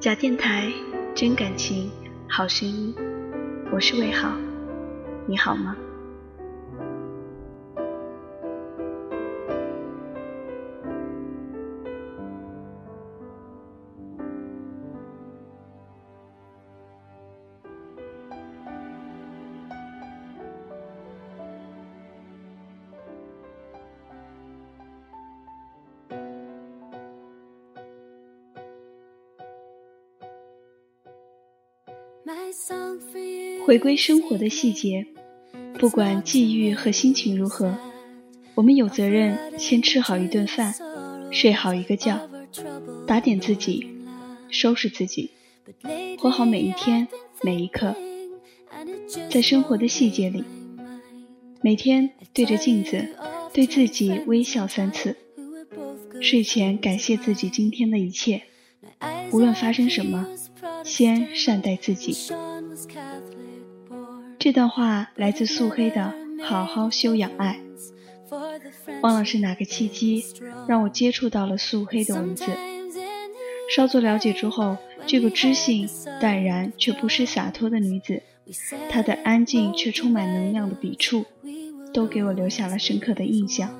假电台，真感情，好声音。我是魏好，你好吗？回归生活的细节，不管际遇和心情如何，我们有责任先吃好一顿饭，睡好一个觉，打点自己，收拾自己，活好每一天每一刻。在生活的细节里，每天对着镜子对自己微笑三次，睡前感谢自己今天的一切，无论发生什么。先善待自己。这段话来自素黑的《好好修养爱》，忘了是哪个契机让我接触到了素黑的文字。稍作了解之后，这个知性、淡然却不失洒脱的女子，她的安静却充满能量的笔触，都给我留下了深刻的印象。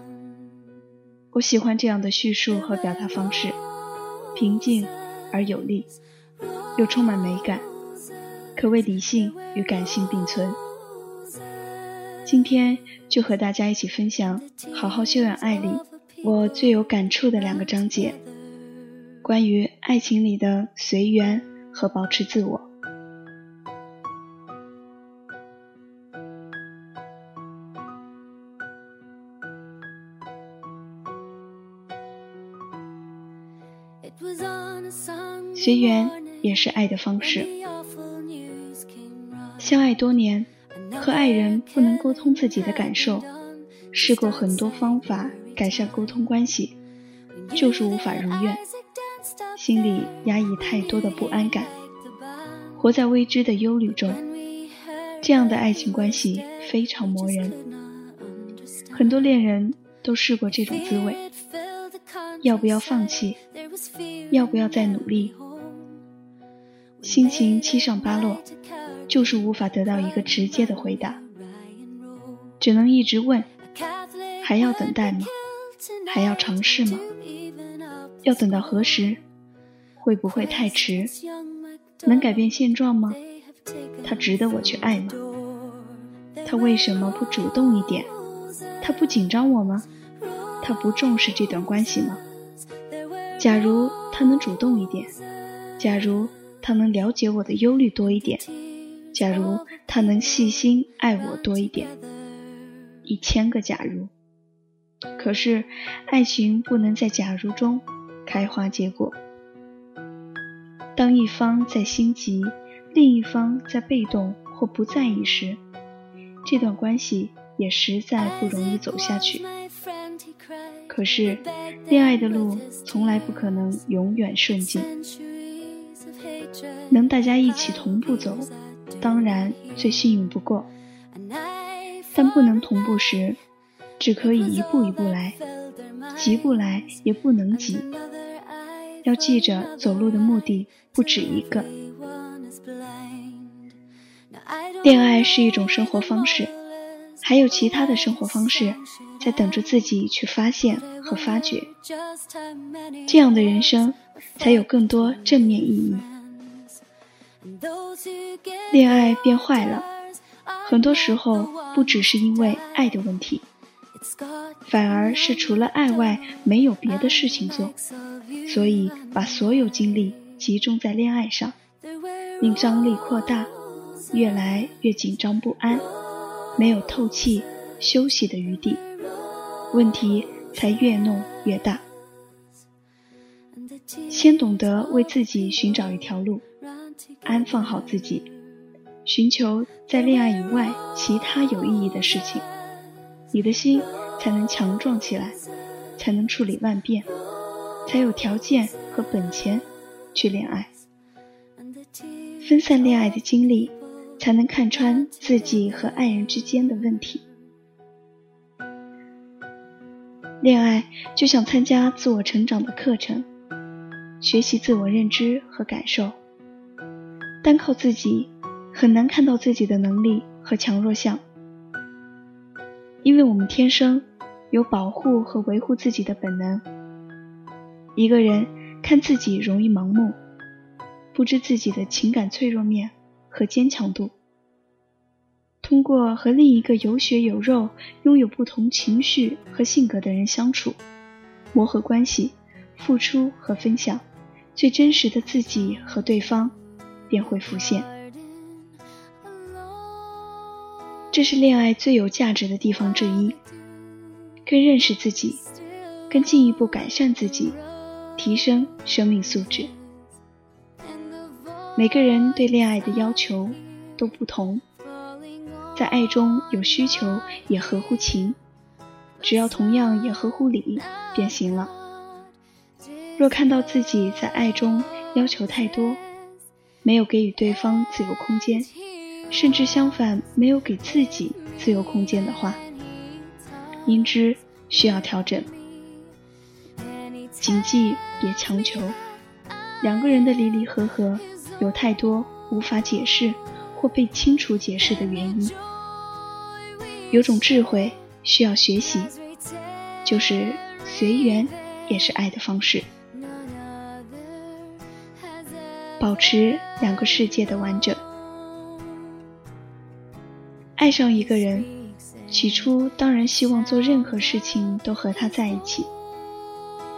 我喜欢这样的叙述和表达方式，平静而有力。又充满美感，可谓理性与感性并存。今天就和大家一起分享《好好修养爱》里我最有感触的两个章节，关于爱情里的随缘和保持自我。随缘。也是爱的方式。相爱多年，和爱人不能沟通自己的感受，试过很多方法改善沟通关系，就是无法如愿，心里压抑太多的不安感，活在未知的忧虑中，这样的爱情关系非常磨人。很多恋人都试过这种滋味，要不要放弃？要不要再努力？心情七上八落，就是无法得到一个直接的回答，只能一直问：还要等待吗？还要尝试吗？要等到何时？会不会太迟？能改变现状吗？他值得我去爱吗？他为什么不主动一点？他不紧张我吗？他不重视这段关系吗？假如他能主动一点，假如……他能了解我的忧虑多一点，假如他能细心爱我多一点，一千个假如。可是，爱情不能在假如中开花结果。当一方在心急，另一方在被动或不在意时，这段关系也实在不容易走下去。可是，恋爱的路从来不可能永远顺境。能大家一起同步走，当然最幸运不过。但不能同步时，只可以一步一步来，急不来也不能急。要记着，走路的目的不止一个。恋爱是一种生活方式，还有其他的生活方式在等着自己去发现和发掘。这样的人生才有更多正面意义。恋爱变坏了，很多时候不只是因为爱的问题，反而是除了爱外没有别的事情做，所以把所有精力集中在恋爱上，令张力扩大，越来越紧张不安，没有透气休息的余地，问题才越弄越大。先懂得为自己寻找一条路。安放好自己，寻求在恋爱以外其他有意义的事情，你的心才能强壮起来，才能处理万变，才有条件和本钱去恋爱。分散恋爱的精力，才能看穿自己和爱人之间的问题。恋爱就像参加自我成长的课程，学习自我认知和感受。单靠自己，很难看到自己的能力和强弱项，因为我们天生有保护和维护自己的本能。一个人看自己容易盲目，不知自己的情感脆弱面和坚强度。通过和另一个有血有肉、拥有不同情绪和性格的人相处，磨合关系，付出和分享，最真实的自己和对方便会浮现。这是恋爱最有价值的地方之一，更认识自己，更进一步改善自己，提升生命素质。每个人对恋爱的要求都不同。在爱中有需求也合乎情，只要同样也合乎理便行了。若看到自己在爱中要求太多，没有给予对方自由空间，甚至相反没有给自己自由空间的话，应知需要调整。谨记别强求。两个人的离离合合，有太多无法解释或被清楚解释的原因。有种智慧需要学习，就是随缘也是爱的方式，保持两个世界的完整。爱上一个人，起初当然希望做任何事情都和他在一起，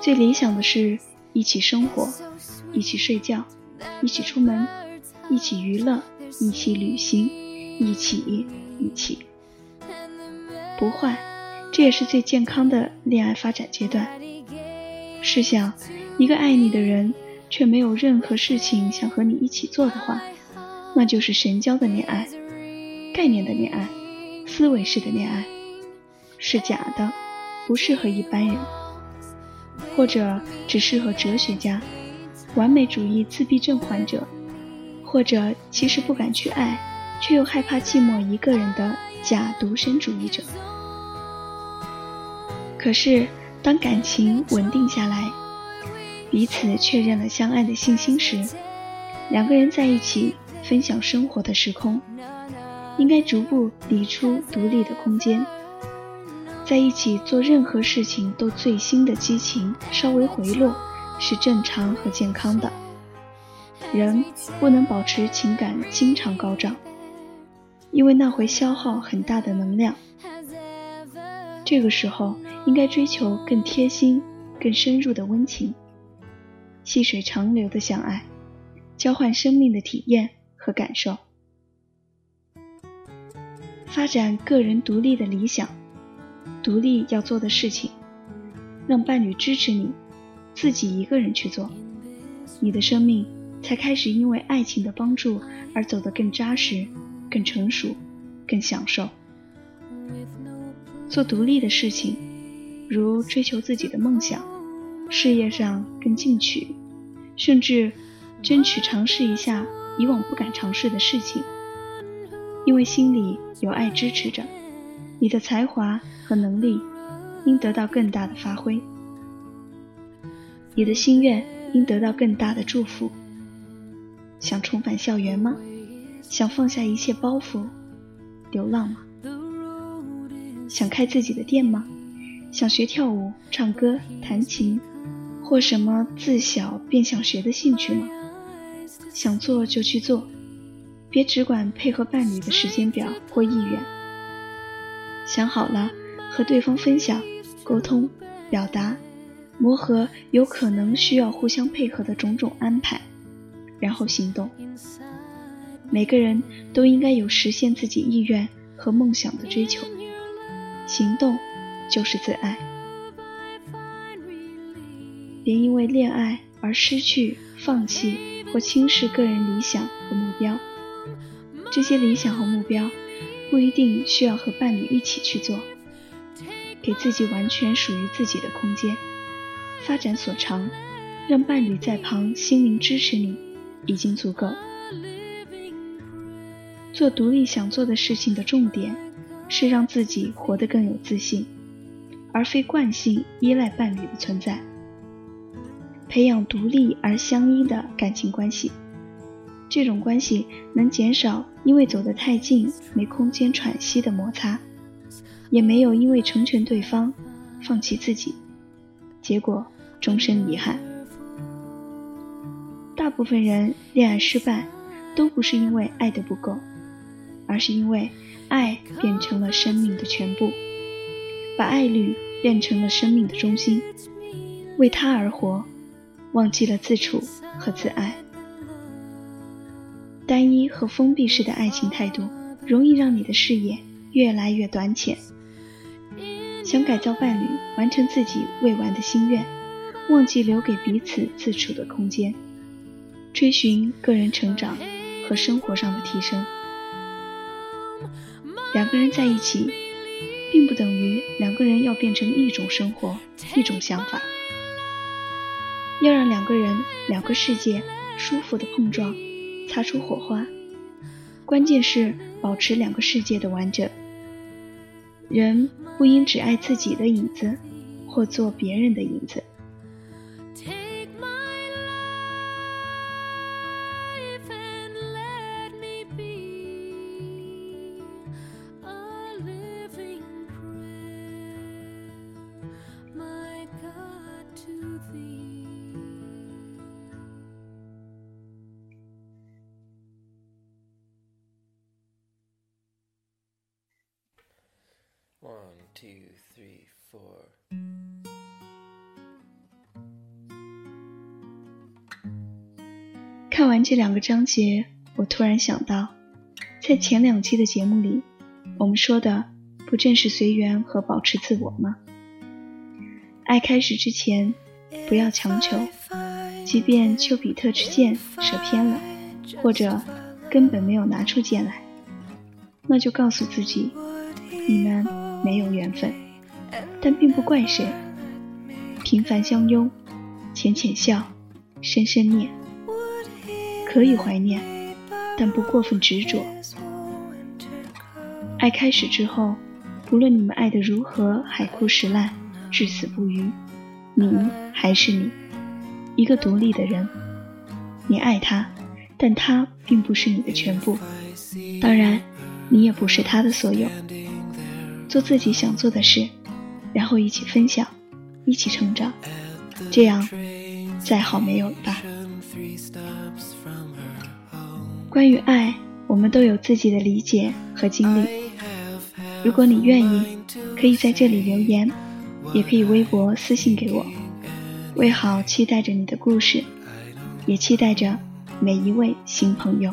最理想的是一起生活，一起睡觉，一起出门，一起娱乐，一起旅行，一起一起。不坏，这也是最健康的恋爱发展阶段。试想，一个爱你的人却没有任何事情想和你一起做的话，那就是神交的恋爱，概念的恋爱，思维式的恋爱，是假的，不适合一般人，或者只适合哲学家、完美主义自闭症患者，或者其实不敢去爱，却又害怕寂寞一个人的假独身主义者。可是，当感情稳定下来，彼此确认了相爱的信心时，两个人在一起分享生活的时空，应该逐步离出独立的空间，在一起做任何事情都最新的激情稍微回落，是正常和健康的。人不能保持情感经常高涨，因为那会消耗很大的能量。这个时候。应该追求更贴心、更深入的温情，细水长流的相爱，交换生命的体验和感受，发展个人独立的理想，独立要做的事情，让伴侣支持你，自己一个人去做，你的生命才开始因为爱情的帮助而走得更扎实、更成熟、更享受。做独立的事情。如追求自己的梦想，事业上更进取，甚至争取尝试一下以往不敢尝试的事情，因为心里有爱支持着，你的才华和能力应得到更大的发挥，你的心愿应得到更大的祝福。想重返校园吗？想放下一切包袱，流浪吗？想开自己的店吗？想学跳舞、唱歌、弹琴，或什么自小便想学的兴趣吗？想做就去做，别只管配合伴侣的时间表或意愿。想好了，和对方分享、沟通、表达、磨合，有可能需要互相配合的种种安排，然后行动。每个人都应该有实现自己意愿和梦想的追求，行动。就是自爱，别因为恋爱而失去、放弃或轻视个人理想和目标。这些理想和目标不一定需要和伴侣一起去做，给自己完全属于自己的空间，发展所长，让伴侣在旁心灵支持你，已经足够。做独立想做的事情的重点是让自己活得更有自信。而非惯性依赖伴侣的存在，培养独立而相依的感情关系。这种关系能减少因为走得太近没空间喘息的摩擦，也没有因为成全对方放弃自己，结果终身遗憾。大部分人恋爱失败，都不是因为爱的不够，而是因为爱变成了生命的全部，把爱侣变成了生命的中心，为他而活，忘记了自处和自爱。单一和封闭式的爱情态度，容易让你的视野越来越短浅。想改造伴侣，完成自己未完的心愿，忘记留给彼此自处的空间，追寻个人成长和生活上的提升。两个人在一起，并不等于两个人要变成一种生活、一种想法。要让两个人、两个世界舒服的碰撞。擦出火花，关键是保持两个世界的完整。人不应只爱自己的影子，或做别人的影子。Two, three, four. 看完这两个章节，我突然想到，在前两期的节目里，我们说的不正是随缘和保持自我吗？爱开始之前，不要强求，即便丘比特之箭射偏了，或者根本没有拿出箭来，那就告诉自己，你们。没有缘分，但并不怪谁。平凡相拥，浅浅笑，深深念，可以怀念，但不过分执着。爱开始之后，不论你们爱得如何海枯石烂，至死不渝，你还是你，一个独立的人。你爱他，但他并不是你的全部，当然，你也不是他的所有。做自己想做的事，然后一起分享，一起成长，这样再好没有了吧。关于爱，我们都有自己的理解和经历。如果你愿意，可以在这里留言，也可以微博私信给我。为好期待着你的故事，也期待着每一位新朋友。